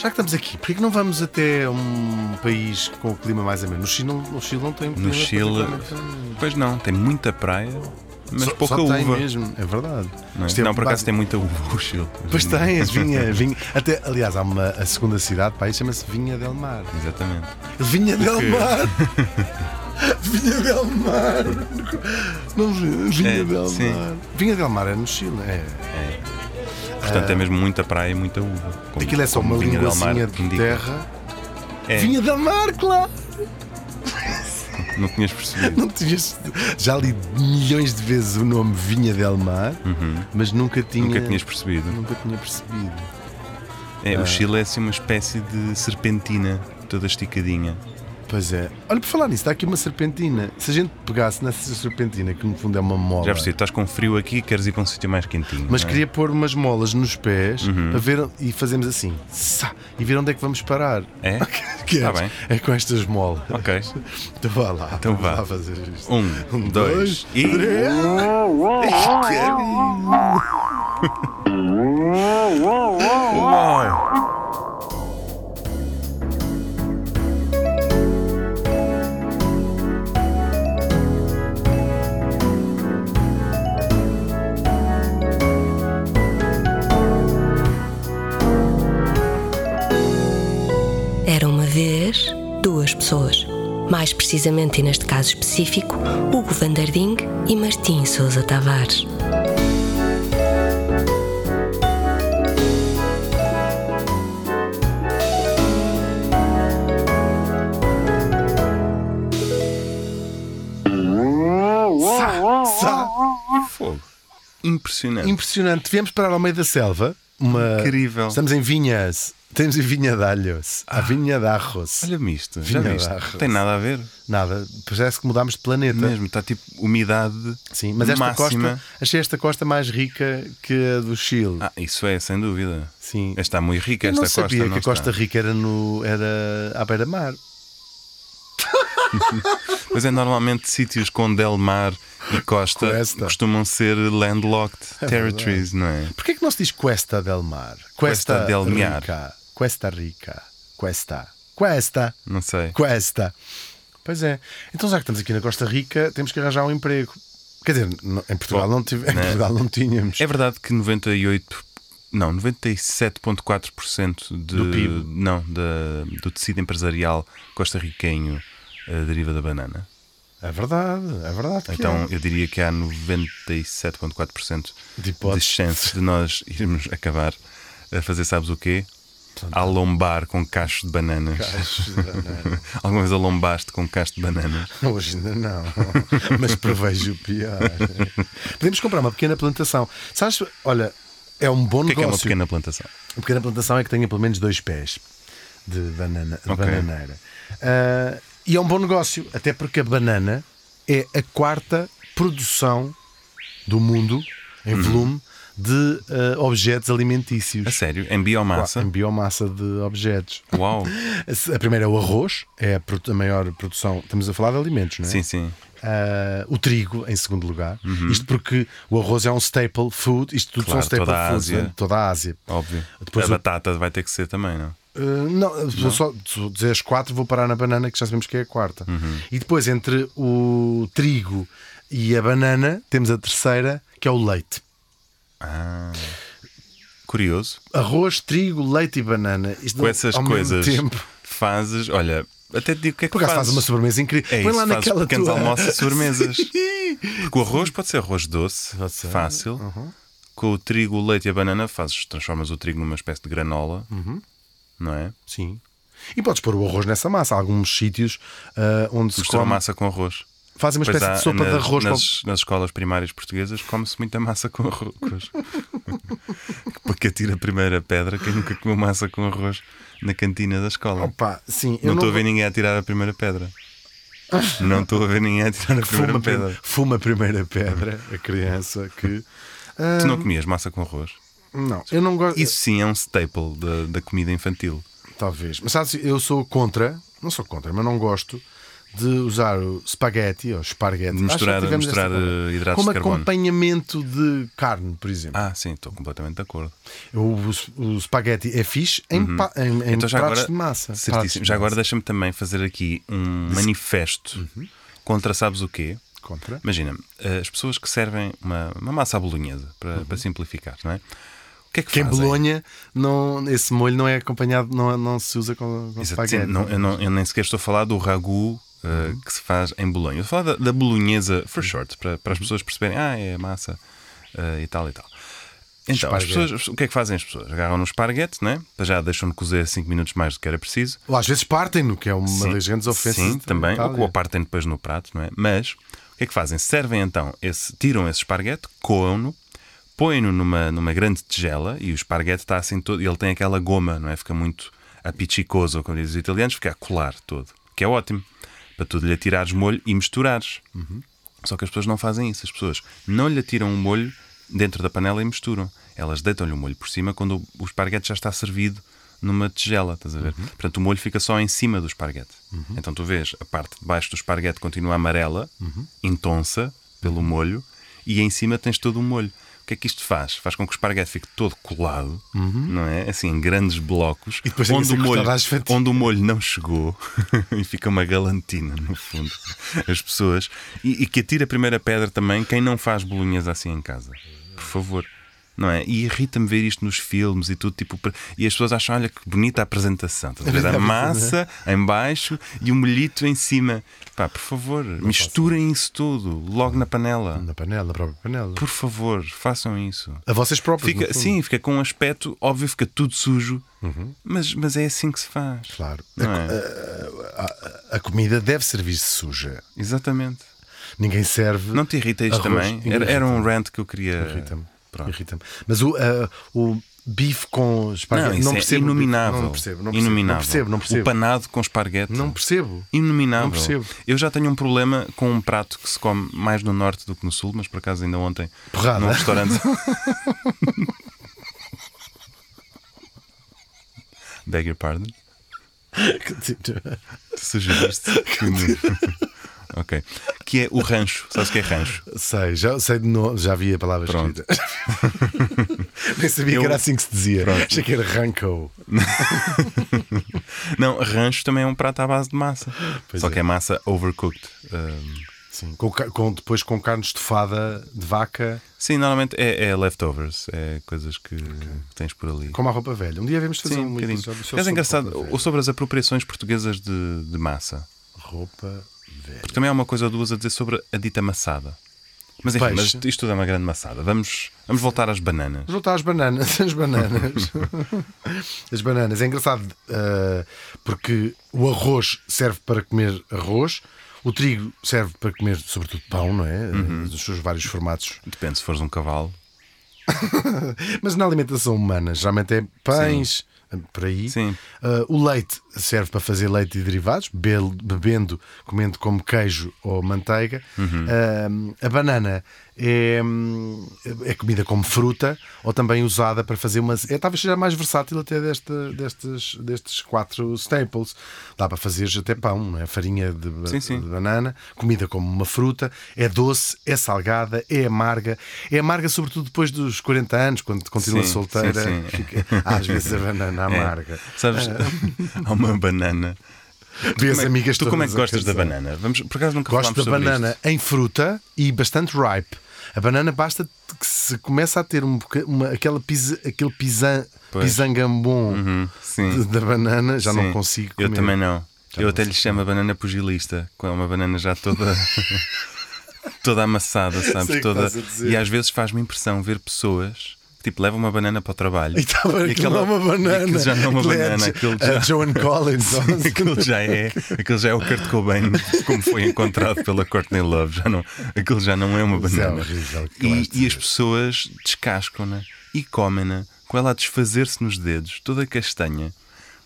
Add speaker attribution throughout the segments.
Speaker 1: Já que estamos aqui, porquê que não vamos até um país com o clima mais ameno? No Chile, no Chile não tem
Speaker 2: No Chile, pois não, tem muita praia, mas
Speaker 1: Só-
Speaker 2: pouca
Speaker 1: só tem
Speaker 2: uva.
Speaker 1: mesmo, é verdade.
Speaker 2: Não, é?
Speaker 1: É
Speaker 2: Não, por
Speaker 1: base-
Speaker 2: acaso tem muita uva o Chile.
Speaker 1: Pois tens, vinha, vinha. Até, aliás, há uma a segunda cidade, país chama-se Vinha del Mar.
Speaker 2: Exatamente.
Speaker 1: Vinha del? Mar! Vinha del Mar! Não, Vinha
Speaker 2: É,
Speaker 1: del
Speaker 2: sim.
Speaker 1: Mar. Vinha del Mar é no Chile, é.
Speaker 2: É. Portanto, é mesmo muita praia e muita uva. Como-
Speaker 1: Aquilo é só uma linguacinha de
Speaker 2: indica.
Speaker 1: terra.
Speaker 2: É,
Speaker 1: Vinha del Mar, claro!
Speaker 2: não tinhas percebido.
Speaker 1: Não tinhas, já li milhões de vezes o nome Vinha del Mar,
Speaker 2: Uhum.
Speaker 1: mas nunca tinha.
Speaker 2: Nunca tinhas percebido.
Speaker 1: Nunca tinha percebido.
Speaker 2: É, o Chile é assim uma espécie de serpentina, toda esticadinha.
Speaker 1: Pois é. Olha, por falar nisso, está aqui uma serpentina. Se a gente pegasse nessa serpentina, que no fundo é uma mola.
Speaker 2: Já percebi, estás com frio aqui e queres ir para um sítio mais quentinho.
Speaker 1: Mas
Speaker 2: é?
Speaker 1: queria pôr umas molas nos pés
Speaker 2: Uhum.
Speaker 1: para ver e fazemos assim. Sá, e ver onde é que vamos parar.
Speaker 2: É?
Speaker 1: Queres?
Speaker 2: Tá bem.
Speaker 1: É com estas molas.
Speaker 2: Ok.
Speaker 1: Então vá lá.
Speaker 2: Então
Speaker 1: vamos
Speaker 2: vá.
Speaker 1: lá fazer isto.
Speaker 2: Um,
Speaker 1: Um,
Speaker 2: dois,
Speaker 1: dois,
Speaker 2: e.
Speaker 1: três.
Speaker 2: Uau!
Speaker 3: Pessoas. Mais precisamente, e neste caso específico, Hugo Vanderding e Martim Sousa Tavares.
Speaker 1: Sá, sá.
Speaker 2: Fogo. Impressionante.
Speaker 1: Impressionante. Viemos parar ao meio da selva. Uma...
Speaker 2: Incrível.
Speaker 1: Estamos em Vinhas. Temos em Vinha de Alhos. A Vinha de Arros.
Speaker 2: Olha-me isto, já viste?
Speaker 1: Arros.
Speaker 2: Tem nada a ver.
Speaker 1: Nada. Parece que mudámos de planeta.
Speaker 2: Mesmo, está tipo umidade
Speaker 1: Sim, mas esta
Speaker 2: máxima.
Speaker 1: costa, achei esta costa mais rica que a do Chile.
Speaker 2: Ah, isso é, sem dúvida.
Speaker 1: Sim.
Speaker 2: Está muito rica
Speaker 1: Eu
Speaker 2: esta
Speaker 1: não sabia
Speaker 2: costa. não
Speaker 1: que a Costa
Speaker 2: está.
Speaker 1: Rica era, no, era à beira-mar.
Speaker 2: Mas é normalmente sítios com Del Mar e costa
Speaker 1: Cuesta.
Speaker 2: costumam ser landlocked
Speaker 1: É
Speaker 2: territories, não é?
Speaker 1: Porquê que não se diz Cuesta del Mar?
Speaker 2: Cuesta del Mar.
Speaker 1: Cuesta Rica. Cuesta. Cuesta.
Speaker 2: Não sei.
Speaker 1: Cuesta. Pois é. Então, já que estamos aqui na Costa Rica, temos que arranjar um emprego. Quer dizer, em Portugal,
Speaker 2: Bom,
Speaker 1: não, tive, em
Speaker 2: né?
Speaker 1: Portugal não tínhamos.
Speaker 2: É verdade que 98, não, 97,4% de,
Speaker 1: Do PIB.
Speaker 2: Não, da- do tecido empresarial costarriquenho eh, deriva da banana.
Speaker 1: É verdade, é verdade.
Speaker 2: Então
Speaker 1: é.
Speaker 2: eu diria que há 97,4%
Speaker 1: De
Speaker 2: de chances de nós irmos acabar a fazer, sabes o quê? A lombar com cachos de bananas.
Speaker 1: Cachos de banana.
Speaker 2: Alguma vez alombaste com cacho de bananas?
Speaker 1: Hoje ainda não, mas prevejo o pior. Podemos comprar uma pequena plantação. Sabes, olha, é um bom
Speaker 2: O que é que é uma
Speaker 1: negócio.
Speaker 2: pequena plantação?
Speaker 1: Uma pequena plantação é que tenha pelo menos dois pés de, banana, de
Speaker 2: Ok.
Speaker 1: bananeira. Ah, e é um bom negócio, até porque a banana é a quarta produção do mundo, em
Speaker 2: Uhum.
Speaker 1: volume, de ah, objetos alimentícios.
Speaker 2: A sério? Em biomassa?
Speaker 1: Em biomassa de objetos.
Speaker 2: Uau!
Speaker 1: A primeira é o arroz, é a, a maior produção. Estamos a falar de alimentos, não é?
Speaker 2: Sim, sim.
Speaker 1: Ah, o trigo, em segundo lugar. Isto porque o arroz é um staple food. Isto tudo
Speaker 2: Uhum. Claro,
Speaker 1: são staple
Speaker 2: toda
Speaker 1: foods de toda a Ásia.
Speaker 2: Óbvio.
Speaker 1: Depois
Speaker 2: a
Speaker 1: o-
Speaker 2: batata vai ter que ser também, não?
Speaker 1: Uh, não, vou só dizer as quatro, vou parar na banana, que já sabemos que é a quarta.
Speaker 2: Uhum.
Speaker 1: E depois, entre o trigo e a banana, temos a terceira, que é o leite.
Speaker 2: Ah. Curioso.
Speaker 1: Arroz, trigo, leite e banana. Isto
Speaker 2: Com essas
Speaker 1: ao mesmo
Speaker 2: coisas
Speaker 1: tempo.
Speaker 2: fazes. Olha, até te digo o que é que
Speaker 1: Por acaso faz
Speaker 2: fazes.
Speaker 1: uma sobremesa incrível.
Speaker 2: É
Speaker 1: Põe
Speaker 2: isso,
Speaker 1: lá
Speaker 2: fazes
Speaker 1: naquela
Speaker 2: pequenos
Speaker 1: tua...
Speaker 2: almoços e sobremesas. Porque o arroz pode ser arroz doce,
Speaker 1: Pode ser.
Speaker 2: fácil.
Speaker 1: Uhum.
Speaker 2: Com o trigo, o leite e a banana, fazes, transformas o trigo numa espécie de granola,
Speaker 1: Uhum.
Speaker 2: não é?
Speaker 1: Sim. E podes pôr o arroz nessa massa. Há alguns sítios ah, onde se
Speaker 2: Mistura
Speaker 1: come...
Speaker 2: massa com arroz.
Speaker 1: Fazem uma
Speaker 2: Pois
Speaker 1: espécie
Speaker 2: há,
Speaker 1: de sopa
Speaker 2: nas,
Speaker 1: de arroz.
Speaker 2: Nas, nas escolas primárias portuguesas come-se muita massa com arroz. Porque atira a primeira pedra quem nunca comeu massa com arroz na cantina da escola.
Speaker 1: Opa, sim,
Speaker 2: não estou a
Speaker 1: vou-
Speaker 2: ver ninguém a tirar a primeira pedra. Não estou a ver ninguém a tirar a primeira
Speaker 1: Fuma,
Speaker 2: pedra.
Speaker 1: fuma a primeira pedra, a criança que. ah,
Speaker 2: Tu não comias massa com arroz?
Speaker 1: não, eu não gosto.
Speaker 2: Isso sim é um staple da, da comida infantil.
Speaker 1: Talvez. Mas sabes, eu sou contra, não sou contra, mas não gosto de usar o spaghetti ou esparguete.
Speaker 2: De misturar- misturar, eh, hidratos
Speaker 1: Como
Speaker 2: de carbono.
Speaker 1: acompanhamento de carne, por exemplo.
Speaker 2: Ah, sim, estou completamente de acordo.
Speaker 1: O, o spaghetti é fixe em, pa- em,
Speaker 2: Então
Speaker 1: pratos
Speaker 2: agora,
Speaker 1: de massa.
Speaker 2: Certíssimo.
Speaker 1: de
Speaker 2: Já agora deixa-me também fazer aqui um manifesto
Speaker 1: Uhum.
Speaker 2: contra sabes o quê?
Speaker 1: Contra.
Speaker 2: Imagina, as pessoas que servem uma, uma massa à bolonhesa, para, para simplificar, não é? O que é que
Speaker 1: Que em? Bolonha não, esse molho não é acompanhado, não, não se usa com, com
Speaker 2: Exato, sim, não, eu, não- eu nem sequer estou a falar do ragu uh,
Speaker 1: Uhum.
Speaker 2: que se faz em Bolonha. Eu a falar da, da bolonhesa for short, para, para as pessoas perceberem, ah, é massa uh, e tal e tal. Então, as pessoas, o que é que fazem as pessoas? Agarram no esparguete, né? já deixam-no cozer 5 minutos mais do que era preciso.
Speaker 1: Ou às vezes partem-no, que é uma
Speaker 2: Sim,
Speaker 1: das grandes ofensas.
Speaker 2: Sim,
Speaker 1: de
Speaker 2: também. Ou,
Speaker 1: Itália.
Speaker 2: ou partem depois no prato, não é? Mas o que é que fazem? Servem então, esse, tiram esse esparguete, coam-no, põem-no numa, numa grande tigela e o esparguete está assim todo. Ele tem aquela goma, não é? Fica muito apiccicoso, como dizem os italianos, fica a colar todo. Que é ótimo. Para tu lhe atirares molho e misturares. Só que as pessoas não fazem isso. As pessoas não lhe atiram o molho dentro da panela e misturam. Elas deitam-lhe o molho por cima quando o- o esparguete já está servido numa tigela, estás a ver? Portanto, o molho fica só em cima do esparguete. Então tu vês a parte de baixo do esparguete continua amarela, intonsa pelo molho, e em cima tens todo o molho. Que é que isto faz? Faz com que o esparguete fique todo colado, não é? Assim, em grandes blocos,
Speaker 1: E depois que
Speaker 2: onde, o molho, onde o molho não chegou e fica uma galantina, no fundo. As pessoas. E, e que atira a primeira pedra também quem não faz bolonhas assim em casa. Por favor. Não é? E irrita-me ver isto nos filmes e tudo, tipo, e as pessoas acham, olha que bonita a apresentação. Estás a ver? A massa em baixo e o molhito em cima. Pá, por favor, misturem isso tudo logo na panela.
Speaker 1: Na panela, na própria panela.
Speaker 2: Por favor, façam isso.
Speaker 1: A vocês próprios.
Speaker 2: Fica, sim, fica com um aspecto, óbvio, fica tudo sujo, mas, mas é assim que se faz.
Speaker 1: Claro.
Speaker 2: Não
Speaker 1: a,
Speaker 2: é?
Speaker 1: a- a comida deve servir-se suja.
Speaker 2: Exatamente.
Speaker 1: Ninguém serve.
Speaker 2: Não te irrita isto também? Era, era um rant que eu queria.
Speaker 1: Irrita-me.
Speaker 2: Pronto.
Speaker 1: Irrita-me. Mas o, ah, o bife com esparguete.
Speaker 2: Não,
Speaker 1: não
Speaker 2: é
Speaker 1: percebo. bife.
Speaker 2: inominável.
Speaker 1: Não percebo. Não percebo.
Speaker 2: inominável.
Speaker 1: Não percebo. Não percebo.
Speaker 2: O panado com esparguete.
Speaker 1: Não percebo.
Speaker 2: Inominável.
Speaker 1: Não percebo.
Speaker 2: Eu já tenho um problema com um prato que se come mais no norte do que no sul, mas por acaso ainda ontem
Speaker 1: Porrada.
Speaker 2: num restaurante. Beg your pardon? Sugeriste que Ok. Que é o rancho. Sabes o que é rancho?
Speaker 1: sei, já sei de novo, já vi a palavra
Speaker 2: Pronto.
Speaker 1: escrita. Nem sabia
Speaker 2: Eu-
Speaker 1: que era assim que se dizia.
Speaker 2: Pronto.
Speaker 1: Achei que era ranco.
Speaker 2: Não, rancho também é um prato à base de massa.
Speaker 1: Pois
Speaker 2: Só
Speaker 1: é.
Speaker 2: que é massa overcooked. Um,
Speaker 1: Sim, com, com- depois com carne estufada de vaca,
Speaker 2: sim, normalmente é, é leftovers. É coisas que tens por ali.
Speaker 1: como a roupa velha. Um dia devemos fazer
Speaker 2: Sim, um
Speaker 1: um
Speaker 2: bocadinho.
Speaker 1: episódio só
Speaker 2: Mas é
Speaker 1: sobre
Speaker 2: engraçado, ou sobre as apropriações portuguesas de, de massa.
Speaker 1: Roupa velha.
Speaker 2: Porque também há uma coisa ou duas a dizer sobre a dita maçada. Mas enfim, mas isto tudo é uma grande maçada. Vamos, vamos voltar às bananas.
Speaker 1: Vamos voltar às bananas. As bananas. As bananas. É engraçado ah, porque o arroz serve para comer arroz, o trigo serve para comer, sobretudo, pão, não é?
Speaker 2: Uhum.
Speaker 1: Dos seus vários formatos.
Speaker 2: Depende se fores um cavalo.
Speaker 1: Mas na alimentação humana, geralmente é pães, por aí.
Speaker 2: Sim.
Speaker 1: Ah, o leite serve para fazer leite e derivados, bebe- bebendo, comendo como queijo ou manteiga.
Speaker 2: Uhum.
Speaker 1: Ah, a banana é, é comida como fruta ou também usada para fazer uma. É, talvez seja mais versátil até destes, destes quatro staples. Dá para fazer até pão, é? farinha de,
Speaker 2: Sim, sim.
Speaker 1: de banana, comida como uma fruta, é doce, é salgada, é amarga. É amarga, sobretudo depois dos 40 anos, quando continua solteira. fica- às vezes a banana amarga.
Speaker 2: É. Sabes, há uma banana.
Speaker 1: Vê as
Speaker 2: Como é-
Speaker 1: amigas
Speaker 2: tu como é que gostas da banana? Vamos, por acaso nunca
Speaker 1: Gosto da banana
Speaker 2: isto.
Speaker 1: em fruta e bastante ripe. A banana basta que se começa a ter um boca- uma, aquela pisa, aquele pisan,
Speaker 2: Pois.
Speaker 1: pisangambon
Speaker 2: Uhum,
Speaker 1: de- da banana, já não
Speaker 2: Sim.
Speaker 1: consigo comer.
Speaker 2: Eu também não.
Speaker 1: Já
Speaker 2: eu
Speaker 1: não
Speaker 2: até lhe chamo a banana pugilista, com uma banana já toda toda amassada, sabes? Toda... E às vezes faz-me impressão ver pessoas tipo levam uma banana para o trabalho.
Speaker 1: E estava
Speaker 2: E
Speaker 1: aquilo não é uma banana.
Speaker 2: Aquilo já não é uma
Speaker 1: Aquilo
Speaker 2: banana, aquilo já-
Speaker 1: Joan Collins.
Speaker 2: aquilo já é aquilo já é o Kurt Cobain como foi encontrado pela Courtney Love já não aquilo já não é uma
Speaker 1: é
Speaker 2: banana
Speaker 1: claro
Speaker 2: e, e as pessoas descascam-na e comem-na com ela a desfazer-se nos dedos toda castanha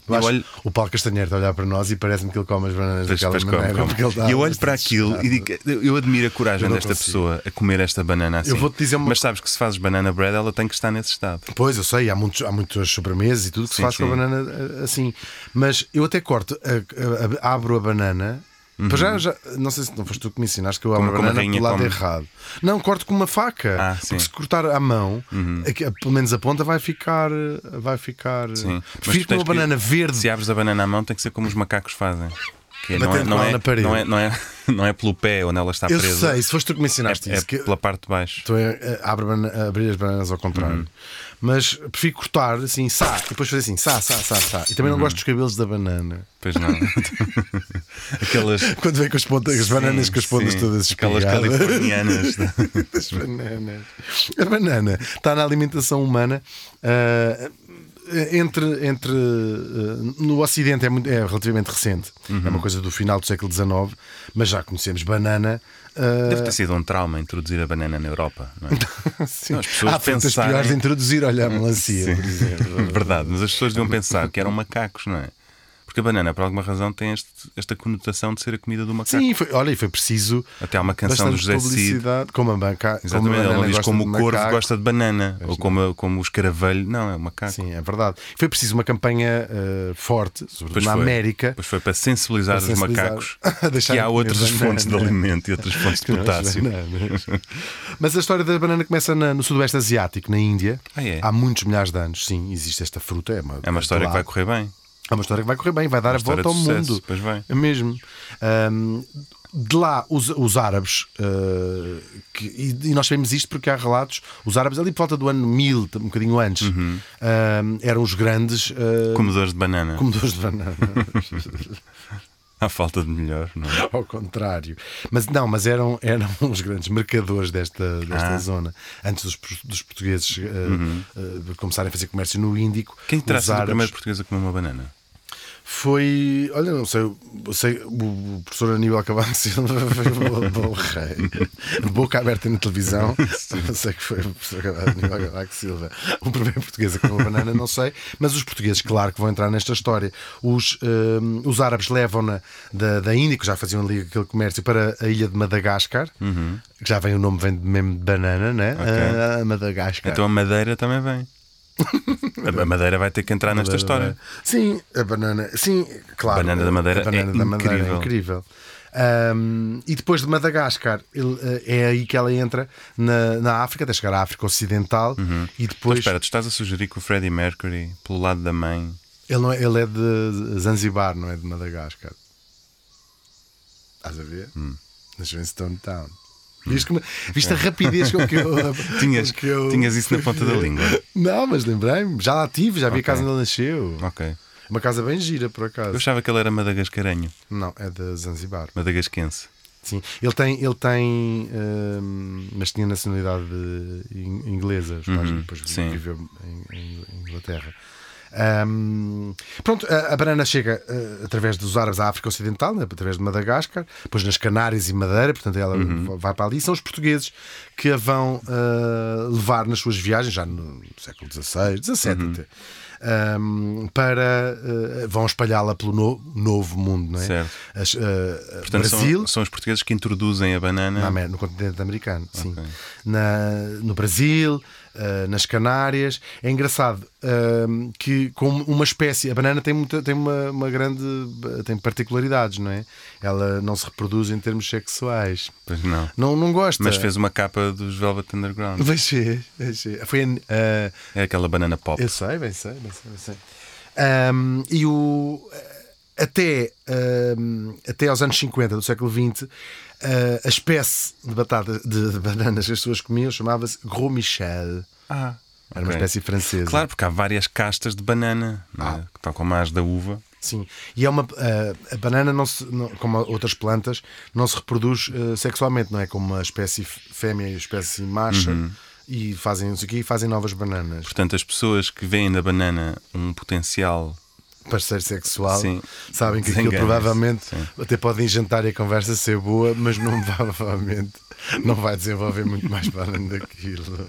Speaker 1: Eu acho-
Speaker 2: olho-
Speaker 1: O Paulo Castanheiro está a olhar para nós e parece-me que ele come as bananas
Speaker 2: Pois,
Speaker 1: daquela
Speaker 2: come,
Speaker 1: maneira.
Speaker 2: come.
Speaker 1: porque ele está
Speaker 2: E eu olho para aquilo e digo, eu admiro a coragem desta
Speaker 1: consigo.
Speaker 2: pessoa a comer esta banana assim.
Speaker 1: Eu vou-te dizer uma-
Speaker 2: Mas sabes que se fazes banana bread, ela tem que estar nesse estado.
Speaker 1: Pois, eu sei, há, muitos, há muitas sobremesas e tudo que
Speaker 2: Sim,
Speaker 1: se faz com a
Speaker 2: sim.
Speaker 1: banana eh, assim. Mas eu até corto, a- a- abro a banana Pois já, já, não sei se não foste tu que me ensinaste que eu abro a
Speaker 2: Como- como a
Speaker 1: banana pelo lado
Speaker 2: come.
Speaker 1: errado. Não, corto com uma faca.
Speaker 2: Ah,
Speaker 1: porque.
Speaker 2: Uhum.
Speaker 1: se cortar à mão, aqui- pelo menos a ponta vai ficar. Vai ficar.
Speaker 2: Sim. Mas
Speaker 1: Prefiro
Speaker 2: tu
Speaker 1: com uma
Speaker 2: tens que-
Speaker 1: banana verde.
Speaker 2: Se abres a banana à mão, tem que ser como os macacos fazem. Que é- não, é, não, é, não, é, não, é, não é pelo pé onde ela está
Speaker 1: eu
Speaker 2: presa.
Speaker 1: sei, se foste tu que me ensinaste
Speaker 2: é, é
Speaker 1: isso. que-
Speaker 2: pela parte de baixo.
Speaker 1: Estou a, a- abre a abrir as bananas ao contrário.
Speaker 2: Uhum.
Speaker 1: Mas prefiro cortar assim, sá, e depois fazer assim, sá, sá, sá, sá. E também
Speaker 2: Uhum.
Speaker 1: não gosto dos cabelos da banana.
Speaker 2: Pois não. Aquelas.
Speaker 1: Quando vem com as, pontas, as bananas com as pontas
Speaker 2: sim.
Speaker 1: todas
Speaker 2: Aquelas californianas.
Speaker 1: das bananas. A banana está na alimentação humana. ah, entre, entre ah, no Ocidente é, muito- é relativamente recente, é
Speaker 2: Uhum.
Speaker 1: uma coisa do final do século XIX, mas já conhecemos banana. ah,
Speaker 2: Deve ter sido um trauma introduzir a banana na Europa. Não é?
Speaker 1: sim.
Speaker 2: as pessoas
Speaker 1: Há
Speaker 2: pensarem-
Speaker 1: piores de introduzir, olha a melancia.
Speaker 2: Verdade, mas as pessoas deviam pensar que eram macacos, não é? Porque a banana, por alguma razão, tem este- esta conotação de ser a comida do macaco.
Speaker 1: Sim, foi, olha, e foi preciso.
Speaker 2: Até há uma canção do José Cid.
Speaker 1: como a banca.
Speaker 2: Exatamente,
Speaker 1: como
Speaker 2: ele não diz como o corvo
Speaker 1: macaco.
Speaker 2: gosta de banana, ou como, como o escaravelho. Não, é o macaco.
Speaker 1: Sim, é verdade. Foi preciso uma campanha eh, forte, sobretudo
Speaker 2: Pois
Speaker 1: na
Speaker 2: foi.
Speaker 1: América.
Speaker 2: Pois foi para sensibilizar,
Speaker 1: Para sensibilizar.
Speaker 2: os macacos que há outras fontes de alimento e outras fontes de potássio.
Speaker 1: Mas a história da banana começa na- no Sudoeste Asiático, na Índia.
Speaker 2: Ah, é?
Speaker 1: Há muitos milhares de anos. Sim, existe esta fruta. É uma,
Speaker 2: É uma história que vai correr bem.
Speaker 1: É uma história que vai correr bem, vai dar a volta ao
Speaker 2: sucesso,
Speaker 1: mundo.
Speaker 2: pois vai.
Speaker 1: É mesmo. Ahm, de lá, os, os árabes, ah, que- e, e nós sabemos isto porque há relatos, os árabes ali por volta do ano 1000, um bocadinho antes,
Speaker 2: Uhum.
Speaker 1: ahm, eram os grandes ah,
Speaker 2: Comedores de banana.
Speaker 1: comedores de banana.
Speaker 2: À falta de melhor, não é?
Speaker 1: Ao contrário. Mas não, mas eram, eram os grandes mercadores desta, desta
Speaker 2: Ah. Uhum.
Speaker 1: zona. Antes dos, dos portugueses ah, ah, começarem a fazer comércio no Índico.
Speaker 2: Quem
Speaker 1: os
Speaker 2: sido o
Speaker 1: árabes-
Speaker 2: primeiro português a comer uma banana?
Speaker 1: Foi, olha, não sei, sei o professor Aníbal Cavaco Silva foi boca aberta na televisão, eu sei que foi o professor Aníbal Cavaco Silva. O primeiro português a comer uma banana, não sei, mas os portugueses, claro que vão entrar nesta história. Os, hum, os árabes levam-na da, da Índia, que já faziam ali aquele comércio, para a ilha de Madagascar, que já vem o nome, vem mesmo de banana, né? Ah, Madagascar.
Speaker 2: Então a madeira também vem. A- madeira vai ter que entrar nesta história.
Speaker 1: Sim, a banana, sim, claro.
Speaker 2: A banana da Madeira
Speaker 1: a banana
Speaker 2: é
Speaker 1: da Madeira
Speaker 2: incrível.
Speaker 1: é incrível. Ahm, e depois de Madagascar, ele, eh, é aí que ela entra na, na África, até chegar à África Ocidental. E
Speaker 2: Então,
Speaker 1: depois.
Speaker 2: espera, tu estás a sugerir que o Freddie Mercury, pelo lado da mãe,
Speaker 1: ele, não é, ele é de Zanzibar, não é de Madagascar. Estás a ver?
Speaker 2: Hum.
Speaker 1: Nasceu em Stone Town. Viste, como- viste a rapidez com que eu.
Speaker 2: tinhas,
Speaker 1: que eu-
Speaker 2: tinhas isso na ponta da língua.
Speaker 1: Não, mas lembrei-me. Já lá tive, já vi a
Speaker 2: Ok.
Speaker 1: casa onde ele nasceu.
Speaker 2: Ok.
Speaker 1: Uma casa bem gira, por
Speaker 2: Eu
Speaker 1: acaso.
Speaker 2: achava que ele era madagascarenho,
Speaker 1: Não, é de Zanzibar.
Speaker 2: madagasquense.
Speaker 1: Sim, ele tem, ele tem hum, mas tinha nacionalidade in- inglesa, os pais
Speaker 2: Uhum,
Speaker 1: depois viveu em, em Inglaterra. Hum, pronto, a, a banana chega eh, através dos árabes à África Ocidental, né, através de Madagascar, depois nas Canárias e Madeira, portanto ela
Speaker 2: Uhum.
Speaker 1: vai para ali. São os portugueses que a vão eh, levar nas suas viagens, já no século XVI, XVII
Speaker 2: Uhum.
Speaker 1: até. hum, para eh, vão espalhá-la pelo no- novo mundo, não é?
Speaker 2: Certo.
Speaker 1: As, eh,
Speaker 2: Portanto,
Speaker 1: Brasil,
Speaker 2: são, são os portugueses que introduzem a banana.
Speaker 1: na no continente americano, sim.
Speaker 2: Ok.
Speaker 1: Na, no Brasil, ah, nas Canárias. É engraçado ah, que, como uma espécie, a banana tem, muita, tem uma, uma grande. tem particularidades, não é? Ela não se reproduz em termos sexuais.
Speaker 2: Pois não.
Speaker 1: Não, não gosta.
Speaker 2: Mas fez uma capa dos Velvet Underground.
Speaker 1: Vais ver. Foi. ah,
Speaker 2: É aquela banana pop.
Speaker 1: eu sei, bem sei, bem sei, bem sei. Ahm, e o. Até, ahm, até aos anos 50 do século XX, a espécie de batata de, de bananas que as pessoas comiam chamava-se Gros Michel.
Speaker 2: Ah,
Speaker 1: Era uma espécie francesa.
Speaker 2: Claro, porque há várias castas de banana, não é? tal como as da uva.
Speaker 1: Sim. E é uma. A, a banana, não se, não- como outras plantas, não se reproduz ah, sexualmente, não é? Como uma espécie fêmea e a espécie macha.
Speaker 2: Uhum.
Speaker 1: E fazem isso aqui e fazem novas bananas.
Speaker 2: Portanto, as pessoas que veem na banana um potencial
Speaker 1: parceiro sexual
Speaker 2: Sim.
Speaker 1: sabem que aquilo provavelmente
Speaker 2: Sim.
Speaker 1: até podem jantar e a conversa ser boa, mas não provavelmente não vai desenvolver muito mais para além daquilo.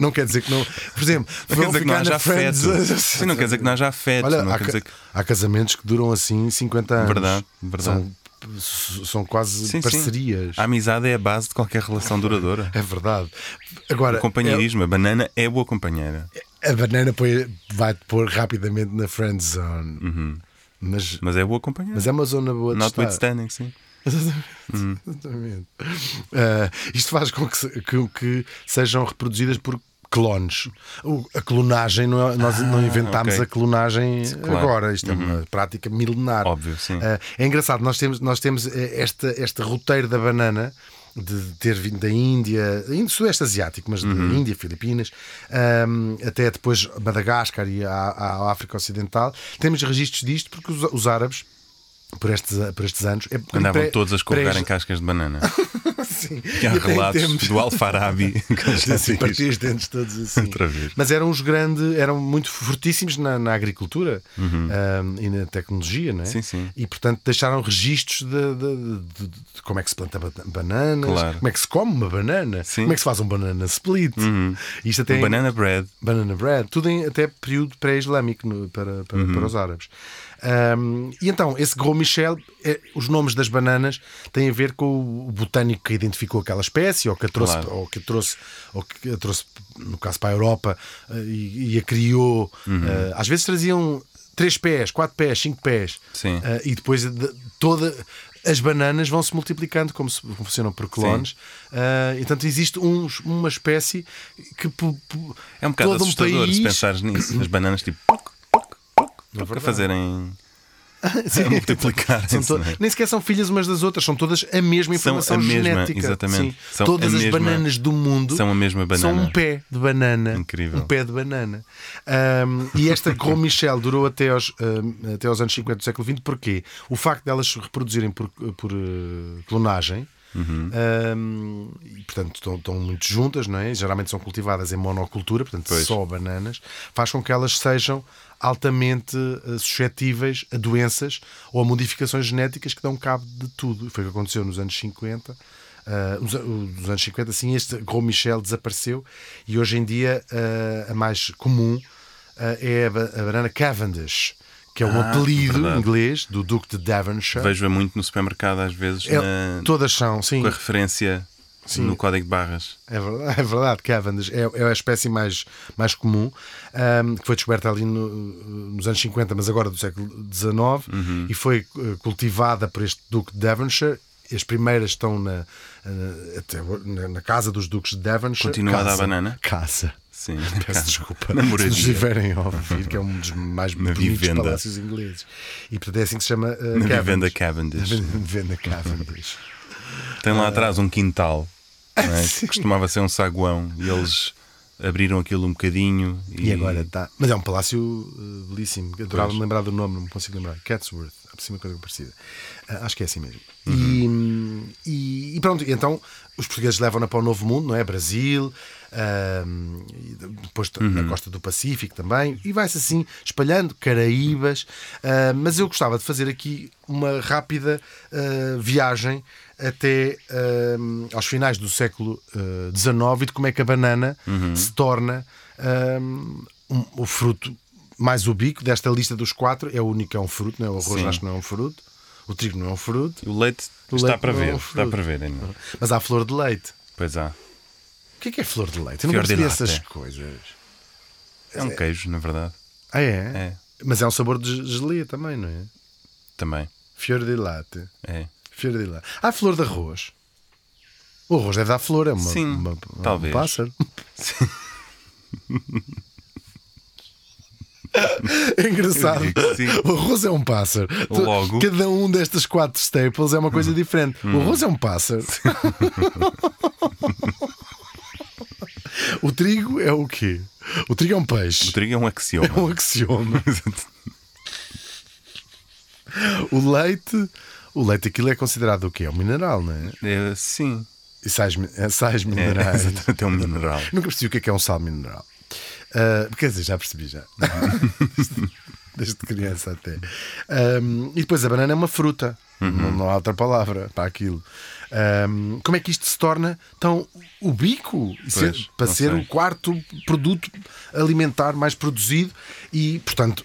Speaker 1: Não quer dizer que não. Por exemplo,
Speaker 2: Não quer dizer que não haja afeto. Sim, não quer dizer que não haja afeto.
Speaker 1: Olha,
Speaker 2: não
Speaker 1: há, ca-
Speaker 2: que...
Speaker 1: há casamentos que duram assim 50 anos.
Speaker 2: Verdade, verdade.
Speaker 1: São, são quase
Speaker 2: Sim, sim.
Speaker 1: parcerias.
Speaker 2: A amizade é a base de qualquer relação duradoura.
Speaker 1: É verdade. Agora,
Speaker 2: O companheirismo, a banana é boa companheira.
Speaker 1: A banana põe- vai-te pôr rapidamente na friend zone.
Speaker 2: Uhum.
Speaker 1: Mas,
Speaker 2: Mas é boa companhia.
Speaker 1: mas é uma zona boa de estar.
Speaker 2: Notwithstanding, sim.
Speaker 1: Exatamente. Exatamente. Ah, isto faz com que, que- que sejam reproduzidas por clones. O- A clonagem, não é- nós não inventámos
Speaker 2: ok.
Speaker 1: a clonagem
Speaker 2: Claro.
Speaker 1: agora. Isto é uma prática milenar.
Speaker 2: Óbvio, sim.
Speaker 1: Ah, é engraçado, nós temos, nós temos eh, esta, este roteiro da banana. De ter vindo da Índia, Índia- Sudeste Asiático, mas da Índia, Filipinas, ahm, até depois Madagascar e a, a África Ocidental. Temos registros disto porque os, os árabes, por estes, por estes anos, é
Speaker 2: Andavam
Speaker 1: pré-
Speaker 2: todos a escorregar
Speaker 1: pré-
Speaker 2: em cascas de banana.
Speaker 1: Sim.
Speaker 2: E há
Speaker 1: em
Speaker 2: relatos
Speaker 1: termos-
Speaker 2: do Alfarabi que
Speaker 1: assim, partia os dentes todos assim.
Speaker 2: Outra vez.
Speaker 1: Mas eram os grandes, eram muito fortíssimos na, na agricultura ahm, e na tecnologia, não é?
Speaker 2: Uhum. Sim, sim.
Speaker 1: E portanto deixaram registros de, de- de- de como é que se planta ba- bananas,
Speaker 2: Claro.
Speaker 1: como é que se come uma banana,
Speaker 2: Sim.
Speaker 1: como é que se faz um banana split. Isto até
Speaker 2: O Banana Bread.
Speaker 1: banana bread, tudo em até período pré-islâmico para, para,
Speaker 2: Uhum.
Speaker 1: para os árabes. Ahm, e então, esse Gros Michel, eh, os nomes das bananas têm a ver com o botânico que identificou aquela espécie, ou que a trouxe,
Speaker 2: Claro.
Speaker 1: ou que trouxe, ou que a trouxe no caso para a Europa, eh, e, e a criou.
Speaker 2: Uhum.
Speaker 1: Eh, às vezes traziam três pés, quatro pés, cinco pés,
Speaker 2: Sim.
Speaker 1: Eh, e depois de- toda. As bananas vão se multiplicando como se funcionam por clones. E, portanto, existe uns- uma espécie que
Speaker 2: É um bocado
Speaker 1: todo
Speaker 2: assustador
Speaker 1: país
Speaker 2: se pensares nisso. As bananas tipo. Poc, poc, poc, poc, a fazerem.
Speaker 1: Sim.
Speaker 2: a multiplicar.
Speaker 1: São to- Nem sequer são filhas umas das outras, são todas a mesma
Speaker 2: São
Speaker 1: informação
Speaker 2: a mesma,
Speaker 1: genética.
Speaker 2: exatamente.
Speaker 1: Sim.
Speaker 2: São
Speaker 1: Todas as
Speaker 2: mesma-
Speaker 1: bananas do mundo
Speaker 2: são a mesma
Speaker 1: São
Speaker 2: banana.
Speaker 1: um pé de banana.
Speaker 2: Incrível.
Speaker 1: Um pé de banana. Ahm, e esta Gros Michel durou até aos, ahm, até aos anos 50 do século XX. Porquê? O facto de elas se reproduzirem por, por eh, clonagem.
Speaker 2: Uhum.
Speaker 1: ahm, e, portanto, estão, estão muito juntas, não é? Geralmente são cultivadas em monocultura, portanto,
Speaker 2: Pois.
Speaker 1: só bananas, faz com que elas sejam altamente eh, suscetíveis a doenças ou a modificações genéticas que dão cabo de tudo. Foi o que aconteceu nos anos 50. Uh, nos, anos 50, assim, este Gros Michel desapareceu e hoje em dia uh, a mais comum uh, é a, a banana Cavendish, que é um
Speaker 2: Ah,
Speaker 1: apelido
Speaker 2: verdade.
Speaker 1: inglês do Duque de Devonshire.
Speaker 2: Vejo-a muito no supermercado às vezes
Speaker 1: É-
Speaker 2: na-
Speaker 1: Todas são, sim.
Speaker 2: com a referência no código de barras.
Speaker 1: É verdade, é verdade Cavendish é, é a espécie mais, mais comum, ahm, que foi descoberta ali no- nos anos 50, mas agora do século XIX,
Speaker 2: Uhum.
Speaker 1: e foi eh, cultivada por este Duque de Devonshire. As primeiras estão na, eh, na, na casa dos Duques de Devonshire.
Speaker 2: Continua a dar
Speaker 1: Casa.
Speaker 2: banana?
Speaker 1: Casa.
Speaker 2: Sim.
Speaker 1: Peço desculpa
Speaker 2: Na
Speaker 1: se nos estiverem a ouvir, que é um dos mais
Speaker 2: Na
Speaker 1: bonitos
Speaker 2: vivenda.
Speaker 1: palácios ingleses. E portanto é assim que se chama uh,
Speaker 2: Na
Speaker 1: Cavendish.
Speaker 2: vivenda Cavendish.
Speaker 1: Na vivenda Cavendish.
Speaker 2: Tem lá atrás um quintal. não é? Costumava ser um saguão e eles abriram aquilo um bocadinho e,
Speaker 1: E agora está. Mas é um palácio uh, belíssimo. Eu Adorava me
Speaker 2: Pois.
Speaker 1: lembrar do nome, não me consigo lembrar. Catsworth, por cima coisa parecida. Ah, acho que é assim mesmo.
Speaker 2: Uhum.
Speaker 1: E, e- e pronto, então os portugueses levam-na para o Novo Mundo, não é? Brasil, e depois na
Speaker 2: Uhum.
Speaker 1: costa do Pacífico também, e vai-se assim espalhando, Caraíbas. Ah, mas eu gostava de fazer aqui uma rápida ah, viagem até ahm, aos finais do século XIX e de como é que a banana se torna um- o fruto mais ubico desta lista dos quatro. É o único que é um fruto, não é? o arroz
Speaker 2: Sim.
Speaker 1: acho que não é um fruto, o trigo não é um fruto,
Speaker 2: o leite
Speaker 1: O
Speaker 2: está
Speaker 1: leite
Speaker 2: para
Speaker 1: não é
Speaker 2: ver.
Speaker 1: um
Speaker 2: Está para ver ainda.
Speaker 1: mas há flor de leite.
Speaker 2: Pois há.
Speaker 1: O que é que é flor de leite? Eu não percebi essas coisas.
Speaker 2: É um queijo, na verdade.
Speaker 1: Ah, é?
Speaker 2: É.
Speaker 1: Mas é um sabor de gelia também, não é?
Speaker 2: Também.
Speaker 1: Fior de latte.
Speaker 2: É.
Speaker 1: Fior de latte. Há flor de arroz. O arroz deve dar flor, é uma,
Speaker 2: Sim,
Speaker 1: uma-
Speaker 2: talvez.
Speaker 1: um pássaro. É engraçado. O arroz é um pássaro.
Speaker 2: Logo.
Speaker 1: Cada um destas quatro staples é uma coisa diferente. O arroz é um pássaro. o trigo é o quê? O trigo é um peixe.
Speaker 2: O trigo é um axioma.
Speaker 1: É um axioma. o leite. O leite, aquilo é considerado o quê? É um mineral, não é?
Speaker 2: É, sim.
Speaker 1: E sais, é, sais
Speaker 2: É,
Speaker 1: minerais.
Speaker 2: exatamente, é um mineral.
Speaker 1: Nunca percebi o que é que é um sal mineral. Ah, quer dizer, já percebi já. Desde criança até. Ahm, e depois a banana é uma fruta.
Speaker 2: Uhum.
Speaker 1: Não, não há outra palavra para aquilo. Ahm, como é que isto se torna tão ubico
Speaker 2: Pois,
Speaker 1: para ser
Speaker 2: sei.
Speaker 1: o quarto produto alimentar mais produzido e, portanto,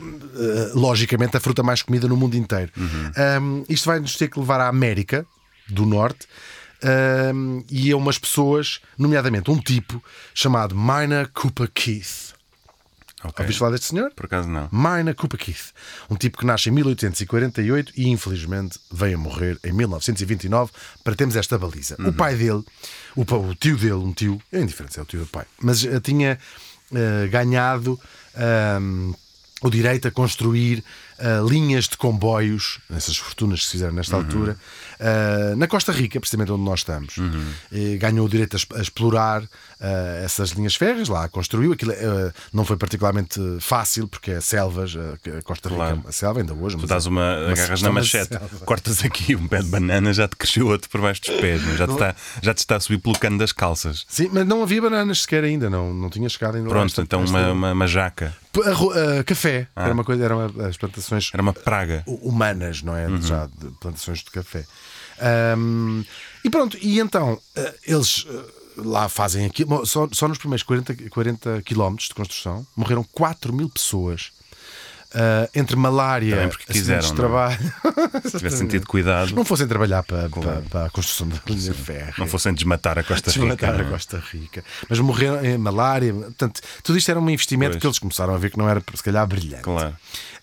Speaker 1: eh, logicamente, a fruta mais comida no mundo inteiro.
Speaker 2: Uhum.
Speaker 1: Um, isto vai nos ter que levar à América do Norte um, e a umas pessoas, nomeadamente um tipo chamado Minor Cooper Keith.
Speaker 2: Ok.
Speaker 1: Ouviste falar deste senhor?
Speaker 2: Por acaso não.
Speaker 1: Minor Cooper Keith, um tipo que nasce em 1848 e infelizmente veio a morrer em 1929 para termos esta baliza. O pai dele, o, o tio dele, um tio, é indiferente, é o tio do pai, mas eh, tinha eh, ganhado ahm, o direito a construir ah, linhas de comboios, essas fortunas que se fizeram nesta altura, ah, na Costa Rica, precisamente onde nós estamos. Eh, ganhou o direito a, a explorar ah, essas linhas férreas, lá construiu. Aquilo ah, não foi particularmente fácil, porque é selvas, a Costa Rica
Speaker 2: Claro.
Speaker 1: é uma selva, ainda hoje.
Speaker 2: Tu
Speaker 1: mas
Speaker 2: dás
Speaker 1: é-
Speaker 2: uma,
Speaker 1: uma
Speaker 2: agarras na machete, cortas aqui um pé de banana, já te cresceu outro por baixo dos pés, é? já, te está, já te está a subir pelo cano das calças.
Speaker 1: Sim, mas não havia bananas sequer ainda, não, não tinha chegado ainda lá
Speaker 2: Pronto,
Speaker 1: esta-
Speaker 2: então uma, uma, uma jaca.
Speaker 1: P- arro- ah, café, era uma coisa, eram as plantações
Speaker 2: Era uma praga.
Speaker 1: hu- humanas, não é? Já de plantações de café. Ahm, e pronto, e então eh, eles eh, lá fazem aqui, bom, só, só nos primeiros 40, 40 quilómetros de construção morreram 4 mil pessoas. Ah, entre malária,
Speaker 2: Também porque quiseram,
Speaker 1: de
Speaker 2: não
Speaker 1: trabalho.
Speaker 2: Se tivessem tido cuidado,
Speaker 1: Não fossem trabalhar para, para, para a construção da linha férrea.
Speaker 2: não fossem desmatar a Costa Rica.
Speaker 1: Desmatar a
Speaker 2: é?
Speaker 1: Costa Rica. Mas morreram em malária. Portanto, tudo isto era um investimento
Speaker 2: Pois.
Speaker 1: que eles começaram a ver que não era, se calhar, brilhante.
Speaker 2: Claro.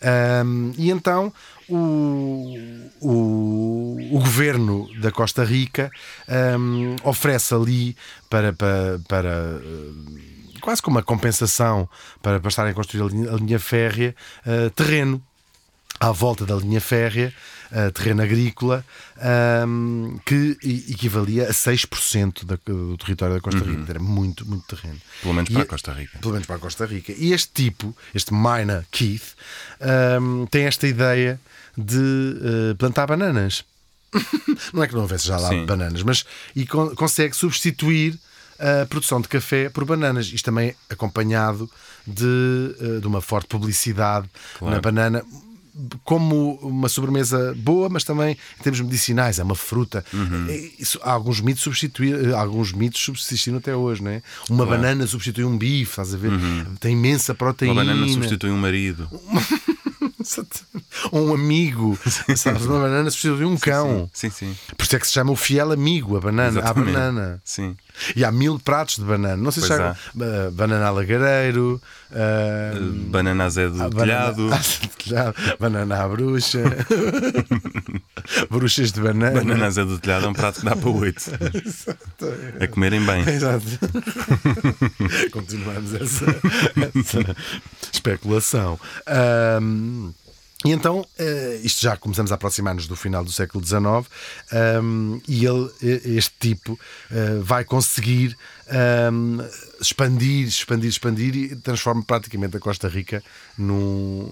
Speaker 1: Ahm, e então o, o, o governo da Costa Rica ahm, oferece ali para, para, para, eh, quase como uma compensação para, para estarem a construir a linha, a linha férrea eh, terreno à volta da linha férrea, eh, terreno agrícola, ahm, que e- equivalia a 6% da, do território da Costa Rica. Era muito, muito terreno.
Speaker 2: Pelo menos
Speaker 1: E
Speaker 2: para a Costa Rica.
Speaker 1: pelo menos para a Costa Rica. E este tipo, este Mina Keith, ahm, tem esta ideia de eh, plantar bananas. não é que não houvesse já lá
Speaker 2: Sim.
Speaker 1: bananas, mas e con- consegue substituir a produção de café por bananas. Isto também acompanhado de, eh, de uma forte publicidade
Speaker 2: Claro.
Speaker 1: na banana. Como uma sobremesa boa, mas também em termos medicinais, é uma fruta.
Speaker 2: Uhum.
Speaker 1: Isso, alguns mitos substituir, alguns mitos subsistiram até hoje, não é? Uma banana substitui um bife, estás a ver? Tem imensa proteína.
Speaker 2: Uhum. Uma banana substitui um marido.
Speaker 1: Ou um amigo, sabes? Uma banana substitui um cão.
Speaker 2: Sim, sim.
Speaker 1: Por isso é que se chama o fiel amigo, a banana. A banana.
Speaker 2: Sim.
Speaker 1: E há mil pratos de banana. Não sei se
Speaker 2: Pois
Speaker 1: já. uh, banana alagareiro. uh,
Speaker 2: Banana do telhado.
Speaker 1: Banana, à bruxa. Bruxas de banana.
Speaker 2: Banana Zé do telhado é um prato que dá para oito. A comerem bem.
Speaker 1: Exato. Continuamos essa, essa especulação. E então, eh, isto já começamos a aproximar-nos do final do século XIX, ahm, e ele, este tipo, eh, vai conseguir ahm, expandir, expandir, expandir e transforma praticamente a Costa Rica num,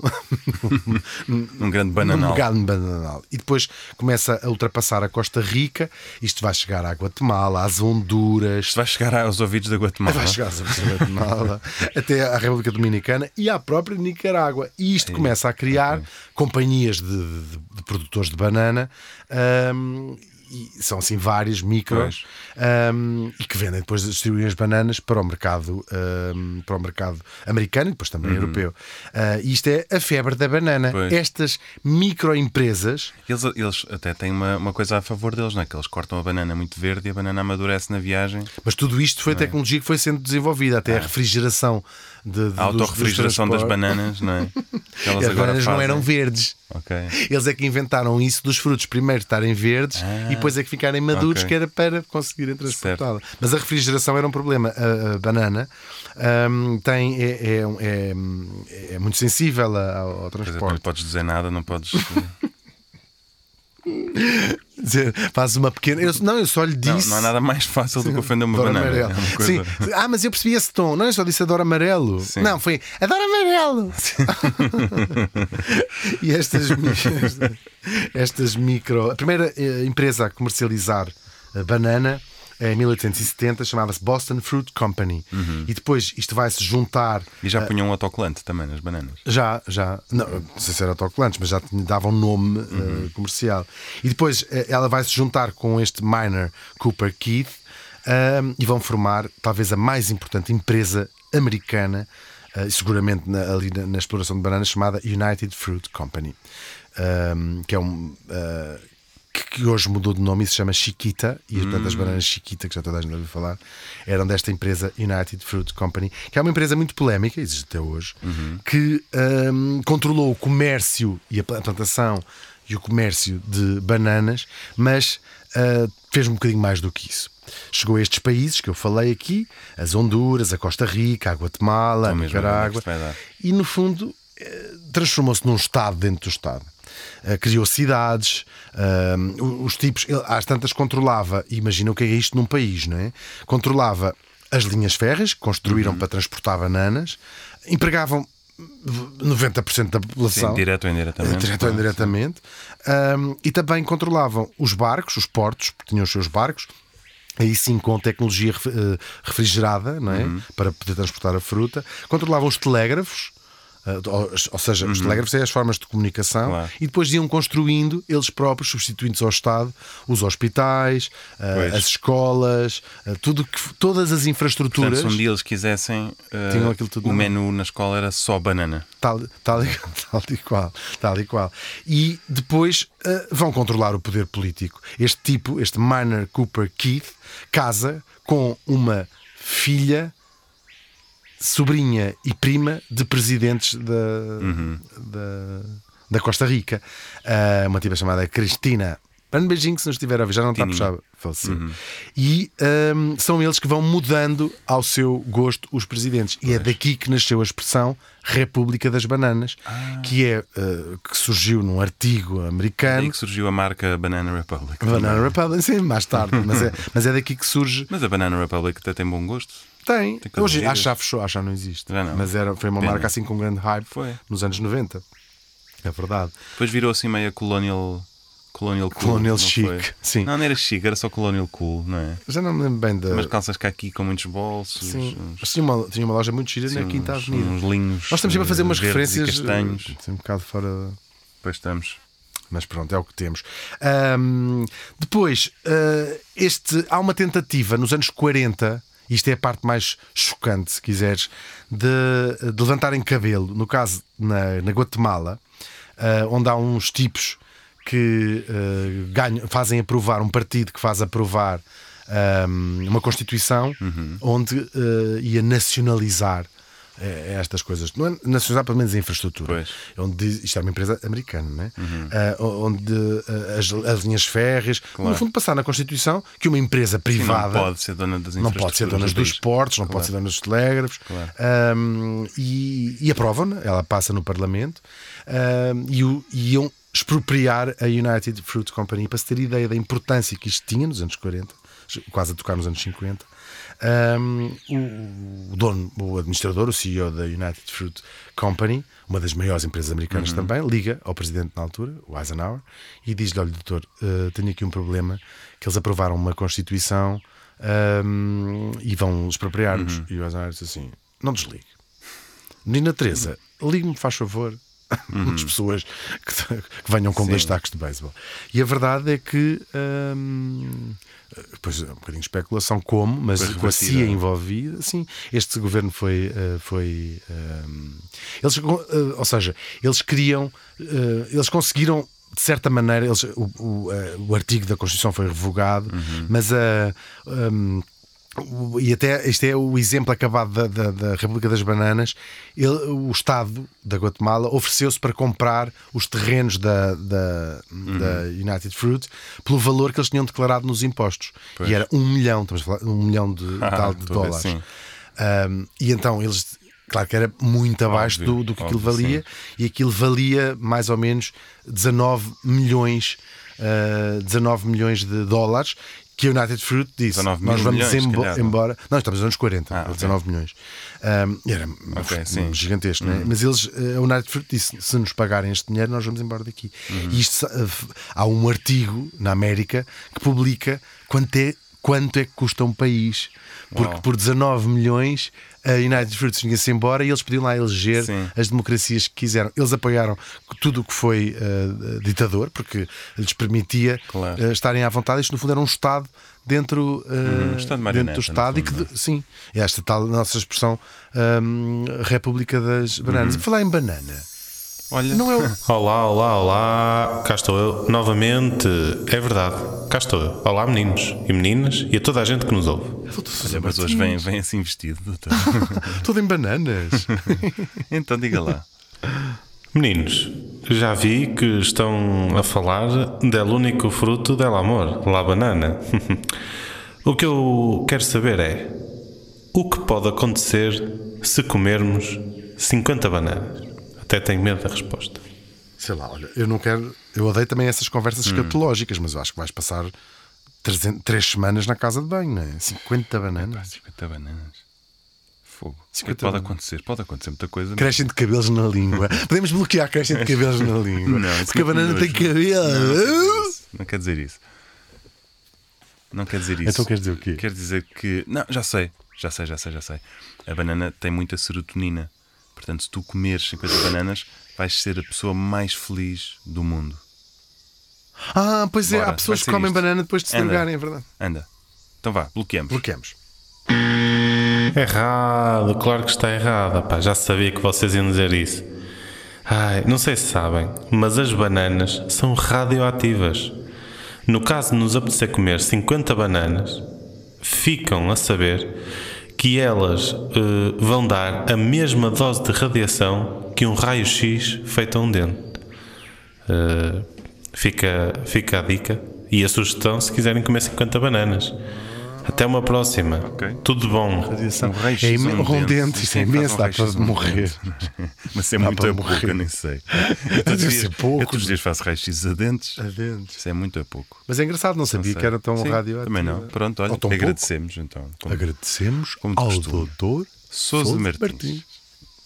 Speaker 2: Um grande
Speaker 1: num
Speaker 2: bananal.
Speaker 1: bocado bananal. E depois começa a ultrapassar a Costa Rica, isto vai chegar à Guatemala, às Honduras,
Speaker 2: Isto vai chegar aos ouvidos da Guatemala.
Speaker 1: Vai chegar a Guatemala, até à República Dominicana e à própria Nicarágua. E isto começa a criar companhias de, de- de produtores de banana. ahm, e são assim várias micros ahm, e que vendem depois distribuem as bananas para o mercado ahm, para o mercado americano e depois também europeu Ah, e isto é a febre da banana
Speaker 2: Uhum. Pois.
Speaker 1: estas microempresas
Speaker 2: Eles, eles até têm uma, uma coisa a favor deles, não é? Que eles cortam a banana muito verde e a banana amadurece na viagem.
Speaker 1: mas tudo isto foi tecnologia que foi sendo desenvolvida até a refrigeração de, de,
Speaker 2: A autorrefrigeração das bananas, não é? Elas
Speaker 1: as
Speaker 2: agora
Speaker 1: bananas não eram verdes.
Speaker 2: Ok.
Speaker 1: Eles é que inventaram isso dos frutos primeiro estarem verdes e depois é que ficarem maduros,
Speaker 2: ok.
Speaker 1: que era para conseguirem transportá-la. Mas a refrigeração era um problema. A, a banana ahm, tem, é, é, é, é muito sensível ao, ao
Speaker 2: Quer dizer, não
Speaker 1: transporte.
Speaker 2: podes dizer nada, não podes.
Speaker 1: Dizer, Faz uma pequena. Eu, não, eu só lhe
Speaker 2: Não,
Speaker 1: disse.
Speaker 2: não há nada mais fácil do que ofender uma banana.
Speaker 1: amarelo.
Speaker 2: É uma coisa-
Speaker 1: Sim. Ah, mas eu percebi esse tom. Não, eu só disse adoro amarelo.
Speaker 2: Sim.
Speaker 1: Não, foi adoro amarelo. e estas, estas, micro. A primeira eh, empresa a comercializar a banana é em 1870, chamava-se Boston Fruit Company. E depois isto vai se juntar.
Speaker 2: Uhum. E já punham um autocolante também nas bananas.
Speaker 1: Já, já. Não, não sei se era autocolantes, mas já tinha- dava um nome eh, comercial. E depois eh, ela vai se juntar com este miner Cooper Keith ahm, e vão formar talvez a mais importante empresa americana, eh, seguramente na, ali na, na exploração de bananas, chamada United Fruit Company. Ahm, que é um. ah, que, hoje mudou de nome e se chama Chiquita, e portanto as bananas Chiquita, que já toda a gente ouviu falar, eram desta empresa United Fruit Company, que é uma empresa muito polémica, existe até hoje, que hum, controlou o comércio e a plantação e o comércio de bananas, mas uh, fez um bocadinho mais do que isso. Chegou a estes países que eu falei aqui, as Honduras, a Costa Rica, a Guatemala, a Nicarágua,
Speaker 2: é dar.
Speaker 1: e no fundo eh, transformou-se num Estado dentro do Estado. Eh, Criou cidades, eh, os tipos, ele, às tantas controlava, imagina o que é isto num país, não é? Controlava as linhas férreas que construíram
Speaker 2: Uhum.
Speaker 1: para transportar bananas, empregavam 90% da população.
Speaker 2: Sim, direto ou indiretamente.
Speaker 1: Eh, Direto ou indiretamente. Um, e também controlavam os barcos, os portos, porque tinham os seus barcos. Aí sim, com tecnologia eh, refrigerada, não é?
Speaker 2: Uhum.
Speaker 1: Para poder transportar a fruta. Controlavam os telégrafos, ou, ou seja, os telégrafos é as formas de comunicação.
Speaker 2: Uhum. Claro.
Speaker 1: E depois iam construindo, eles próprios, substituindo-se ao Estado, os hospitais, eh,
Speaker 2: Pois.
Speaker 1: as escolas, eh, tudo que, todas as infraestruturas.
Speaker 2: Portanto, se um dia eles quisessem, eh,
Speaker 1: tudo
Speaker 2: o menu na escola era só banana.
Speaker 1: Tal, tal, e, tal e qual, tal e qual. E depois eh, vão controlar o poder político. Este tipo, este Minor Cooper Keith, casa com uma filha, sobrinha e prima de presidentes da, da, da Costa Rica. Eh, uma tipa chamada Cristina. Grande beijinho se não estiver a ver, já não está a puxar, faleceu. E ehm, são eles que vão mudando ao seu gosto os presidentes. E é daqui que nasceu a expressão República das Bananas, que é eh, que surgiu num artigo americano.
Speaker 2: Aí que surgiu a marca Banana Republic.
Speaker 1: Banana Republic, sim, mais tarde, mas é, mas é daqui que surge.
Speaker 2: Mas a Banana Republic até tem bom gosto.
Speaker 1: Tem,
Speaker 2: Tem
Speaker 1: hoje
Speaker 2: giras.
Speaker 1: acho que já fechou, acho que já não existe.
Speaker 2: Já não.
Speaker 1: Mas era, foi uma
Speaker 2: Pena.
Speaker 1: marca assim com grande hype
Speaker 2: Foi.
Speaker 1: nos anos 90. É verdade.
Speaker 2: Depois virou assim meio colonial. Colonial cool.
Speaker 1: Colonial
Speaker 2: não
Speaker 1: chic,
Speaker 2: foi?
Speaker 1: sim.
Speaker 2: Não, não era chic, era só colonial cool, não é?
Speaker 1: Já não me lembro bem da.
Speaker 2: Umas calças cá aqui com muitos bolsos.
Speaker 1: Sim,
Speaker 2: uns-
Speaker 1: mas tinha uma, tinha uma loja muito gira na Quinta
Speaker 2: uns-
Speaker 1: Avenida.
Speaker 2: Uns linhos.
Speaker 1: Nós estamos sempre a fazer
Speaker 2: eh,
Speaker 1: umas referências.
Speaker 2: castanhos.
Speaker 1: assim, um bocado fora.
Speaker 2: Depois estamos.
Speaker 1: Mas pronto, é o que temos. Ahm, depois, ah, este, há uma tentativa nos anos 40, isto é a parte mais chocante, se quiseres, de, de levantarem cabelo. No caso, na, na Guatemala, ah, onde há uns tipos que ah, ganham, fazem aprovar, um partido que faz aprovar ahm, uma Constituição onde ah, ia nacionalizar eh, estas coisas. Não é nacionalizar, pelo menos a infraestrutura.
Speaker 2: Pois.
Speaker 1: Onde diz- isto é uma empresa americana, não é? Ah, onde ah, as, as linhas férreas, no fundo, passar na Constituição que uma empresa
Speaker 2: Sim,
Speaker 1: privada
Speaker 2: não pode ser dona das
Speaker 1: não pode ser dona dos
Speaker 2: país.
Speaker 1: portos, não pode ser dona dos telégrafos.
Speaker 2: Claro.
Speaker 1: Ahm, e, e aprovam-na, ela passa no Parlamento ahm, e, o- e iam expropriar a United Fruit Company para se ter ideia da importância que isto tinha nos anos 40, quase a tocar nos anos 50. Ahm, o, dono, o administrador, o CEO da United Fruit Company, uma das maiores empresas americanas também, liga ao presidente na altura, o Eisenhower, e diz-lhe: Olha, doutor, eh, tenho aqui um problema que eles aprovaram uma Constituição ahm, e vão expropriar-nos. E o Eisenhower disse assim: Não desligue. Menina Teresa, ligue-me, faz favor. As pessoas que, que venham com dois tacos de beisebol. E a verdade é que. hum, Pois é um bocadinho de especulação como, mas
Speaker 2: Pois
Speaker 1: com a. CIA envolvida, sim, este governo foi. eh, foi hum, eles, eh, ou seja, eles queriam. eh, eles conseguiram. De certa maneira, eles, o, o, o artigo da Constituição foi revogado, mas a. hum, o- e até este é o exemplo acabado da, da, da República das Bananas. Ele, o Estado da Guatemala ofereceu-se para comprar os terrenos da, da, da United Fruit pelo valor que eles tinham declarado nos impostos. E era um milhão, estamos a falar, um milhão de,
Speaker 2: Ah,
Speaker 1: de dólares.
Speaker 2: sim.
Speaker 1: Um, e então eles, claro que era muito abaixo
Speaker 2: Óbvio,
Speaker 1: do, do que aquilo valia, e aquilo valia mais ou menos 19 milhões, uh, 19 milhões de dólares. Que a United Fruit disse:
Speaker 2: 19
Speaker 1: Nós vamos
Speaker 2: milhões,
Speaker 1: embo-
Speaker 2: calhar,
Speaker 1: embora. Não, estamos nos anos 40,
Speaker 2: Ah, ok.
Speaker 1: 19 milhões. Um, era
Speaker 2: Ok,
Speaker 1: um.
Speaker 2: Uhum.
Speaker 1: gigantesco, é? Mas eles, eh, a United Fruit disse: se nos pagarem este dinheiro, nós vamos embora daqui.
Speaker 2: Uhum.
Speaker 1: E isto, eh, há um artigo na América que publica quanto é, quanto é que custa um país. Porque
Speaker 2: Uau.
Speaker 1: por 19 milhões a United Fruit tinha-se embora e eles podiam lá eleger
Speaker 2: Sim.
Speaker 1: as democracias que quiseram. Eles apoiaram tudo o que foi eh, ditador, porque lhes permitia
Speaker 2: Claro.
Speaker 1: eh, estarem à vontade. Isto, no fundo, era um Estado dentro,
Speaker 2: um Estado de
Speaker 1: dentro do Estado e que, de- sim, é esta tal nossa expressão hum, República das Bananas.
Speaker 2: Uhum.
Speaker 1: Falar em banana,
Speaker 2: Olha,
Speaker 1: Não é o.
Speaker 4: Olá, olá, olá, cá estou eu novamente. É verdade, cá estou eu. Olá, meninos e meninas e a toda a gente que nos ouve.
Speaker 2: olha, mas hoje vem, vem assim vestido, doutor.
Speaker 1: Tudo em bananas.
Speaker 2: então diga lá.
Speaker 4: Meninos, já vi que estão a falar del único fruto del amor, la banana. o que eu quero saber é o que pode acontecer se comermos 50 bananas? Até tenho medo da resposta.
Speaker 1: Sei lá, olha, eu não quero. Eu odeio também essas conversas
Speaker 2: Hum.
Speaker 1: escatológicas, mas eu acho que vais passar 300 três semanas na casa de banho, não é? 50 bananas.
Speaker 2: 50 bananas. Fogo. O que
Speaker 1: 50
Speaker 2: pode acontecer? Pode acontecer muita coisa.
Speaker 1: Crescem de cabelos na língua. Podemos bloquear crescem de cabelos na língua.
Speaker 2: Não,
Speaker 1: porque a
Speaker 2: não é
Speaker 1: banana tem cabelo.
Speaker 2: Não quer dizer isso. Não quer dizer isso.
Speaker 1: Então quer dizer o quê?
Speaker 2: Quer dizer que. Não, já sei. Já sei, já sei, já sei. A banana tem muita serotonina. Portanto, se tu comeres 50 bananas, vais ser a pessoa mais feliz do mundo.
Speaker 1: Ah, pois é,
Speaker 2: Bora,
Speaker 1: há pessoas que comem
Speaker 2: isto.
Speaker 1: banana depois de se drogarem, é verdade.
Speaker 2: Anda. Então vá, bloqueamos.
Speaker 1: Bloqueamos.
Speaker 4: Errado, claro que está errado. Pá, já sabia que vocês iam dizer isso. Ai, não sei se sabem, mas as bananas são radioativas. No caso de nos apetecer comer 50 bananas, ficam a saber que elas eh, vão dar a mesma dose de radiação que um raio-x feito a um dente. Eh, fica, fica a dica e a sugestão se quiserem comer 50 bananas. Até uma próxima.
Speaker 2: Ok.
Speaker 4: Tudo de bom.
Speaker 1: Radiação. É imen-
Speaker 2: um
Speaker 1: um
Speaker 2: dente.
Speaker 1: dente, isso é imenso, dá para morrer.
Speaker 2: Mas é
Speaker 1: Dá
Speaker 2: muito a pouco,
Speaker 1: morrer.
Speaker 2: eu nem sei. Eu todos, dias,
Speaker 1: pouco.
Speaker 2: eu todos os dias faço raio-x a dentes.
Speaker 1: A dentes.
Speaker 2: Isso é muito a pouco.
Speaker 1: Mas é engraçado, não sabia
Speaker 2: Não
Speaker 1: que era tão.
Speaker 2: Sim,
Speaker 1: radioativo.
Speaker 2: Também não. Pronto, olha,
Speaker 1: tão pouco.
Speaker 2: agradecemos então. Como
Speaker 1: Agradecemos
Speaker 2: Como
Speaker 1: ao
Speaker 2: costume.
Speaker 1: doutor
Speaker 2: Sousa
Speaker 1: Sousa
Speaker 2: Martins.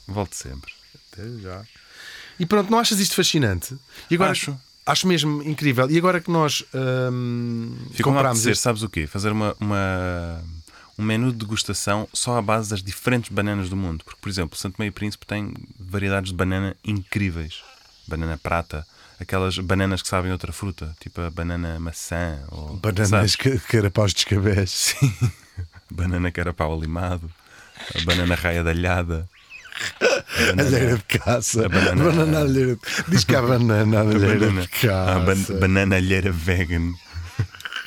Speaker 2: Volte sempre.
Speaker 1: Até já. E pronto, não achas isto fascinante? E agora,
Speaker 2: Acho.
Speaker 1: Acho mesmo incrível. E agora que nós hum, comprámos
Speaker 2: apetecer,
Speaker 1: este...
Speaker 2: sabes o quê? Fazer uma, uma- um menu de degustação só à base das diferentes bananas do mundo. Porque, por exemplo, Santo Meio Príncipe tem variedades de banana incríveis. Banana prata, aquelas bananas que sabem outra fruta, tipo a banana maçã ou
Speaker 1: Bananas,
Speaker 2: sabes?
Speaker 1: ca- carapaus de escabés.
Speaker 2: banana carapau limado, a banana raia de alhada. a banana-
Speaker 1: Alheira de caça.
Speaker 2: A banana-
Speaker 1: banana alheira. Diz que há banana alheira
Speaker 2: banana,
Speaker 1: de caça.
Speaker 2: a ban- banana alheira vegan.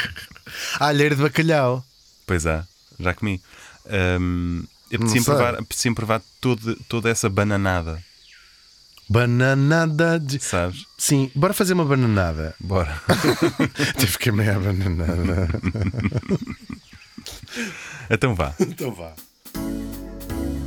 Speaker 1: Há alheira de bacalhau.
Speaker 2: Pois há, já comi. Um, eu
Speaker 1: sei.
Speaker 2: provar, apetecia provar todo, toda essa bananada,
Speaker 1: Bananada de...
Speaker 2: sabes?
Speaker 1: Sim, bora fazer uma bananada.
Speaker 2: Bora.
Speaker 1: Tive que meia bananada.
Speaker 2: então vá.
Speaker 1: então vá.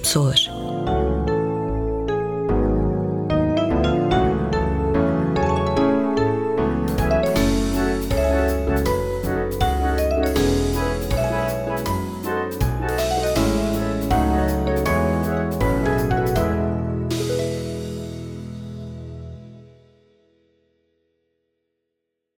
Speaker 3: Pessoas.